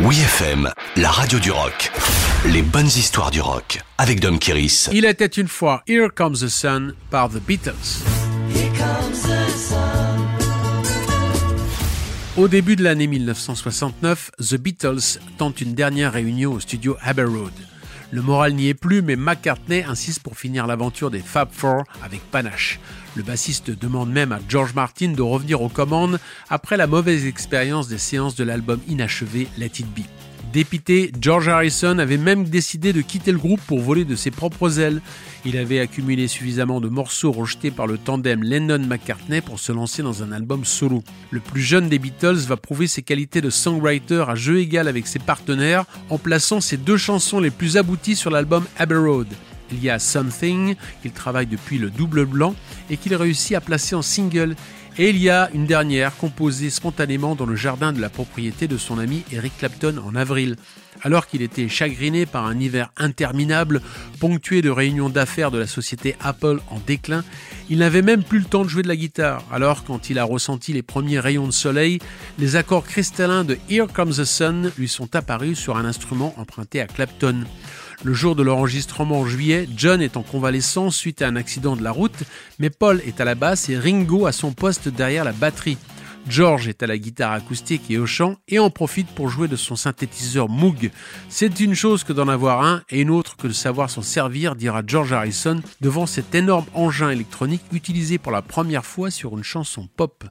Oui FM, la radio du rock. Les bonnes histoires du rock avec Dom Kiris. Il était une fois Here Comes the Sun par The Beatles. Au début de l'année 1969, The Beatles tentent une dernière réunion au studio Abbey Road. Le moral n'y est plus, mais McCartney insiste pour finir l'aventure des Fab Four avec panache. Le bassiste demande même à George Martin de revenir aux commandes après la mauvaise expérience des séances de l'album inachevé Let It Be. Dépité, George Harrison avait même décidé de quitter le groupe pour voler de ses propres ailes. Il avait accumulé suffisamment de morceaux rejetés par le tandem Lennon-McCartney pour se lancer dans un album solo. Le plus jeune des Beatles va prouver ses qualités de songwriter à jeu égal avec ses partenaires en plaçant ses deux chansons les plus abouties sur l'album Abbey Road. Il y a Something, qu'il travaille depuis le double blanc et qu'il réussit à placer en single. Et il y a une dernière composée spontanément dans le jardin de la propriété de son ami Eric Clapton en avril. Alors qu'il était chagriné par un hiver interminable, ponctué de réunions d'affaires de la société Apple en déclin, il n'avait même plus le temps de jouer de la guitare. Alors, quand il a ressenti les premiers rayons de soleil, les accords cristallins de Here Comes the Sun lui sont apparus sur un instrument emprunté à Clapton. Le jour de l'enregistrement en juillet, John est en convalescence suite à un accident de la route, mais Paul est à la basse et Ringo à son poste derrière la batterie. George est à la guitare acoustique et au chant et en profite pour jouer de son synthétiseur Moog. C'est une chose que d'en avoir un et une autre que de savoir s'en servir, dira George Harrison devant cet énorme engin électronique utilisé pour la première fois sur une chanson pop.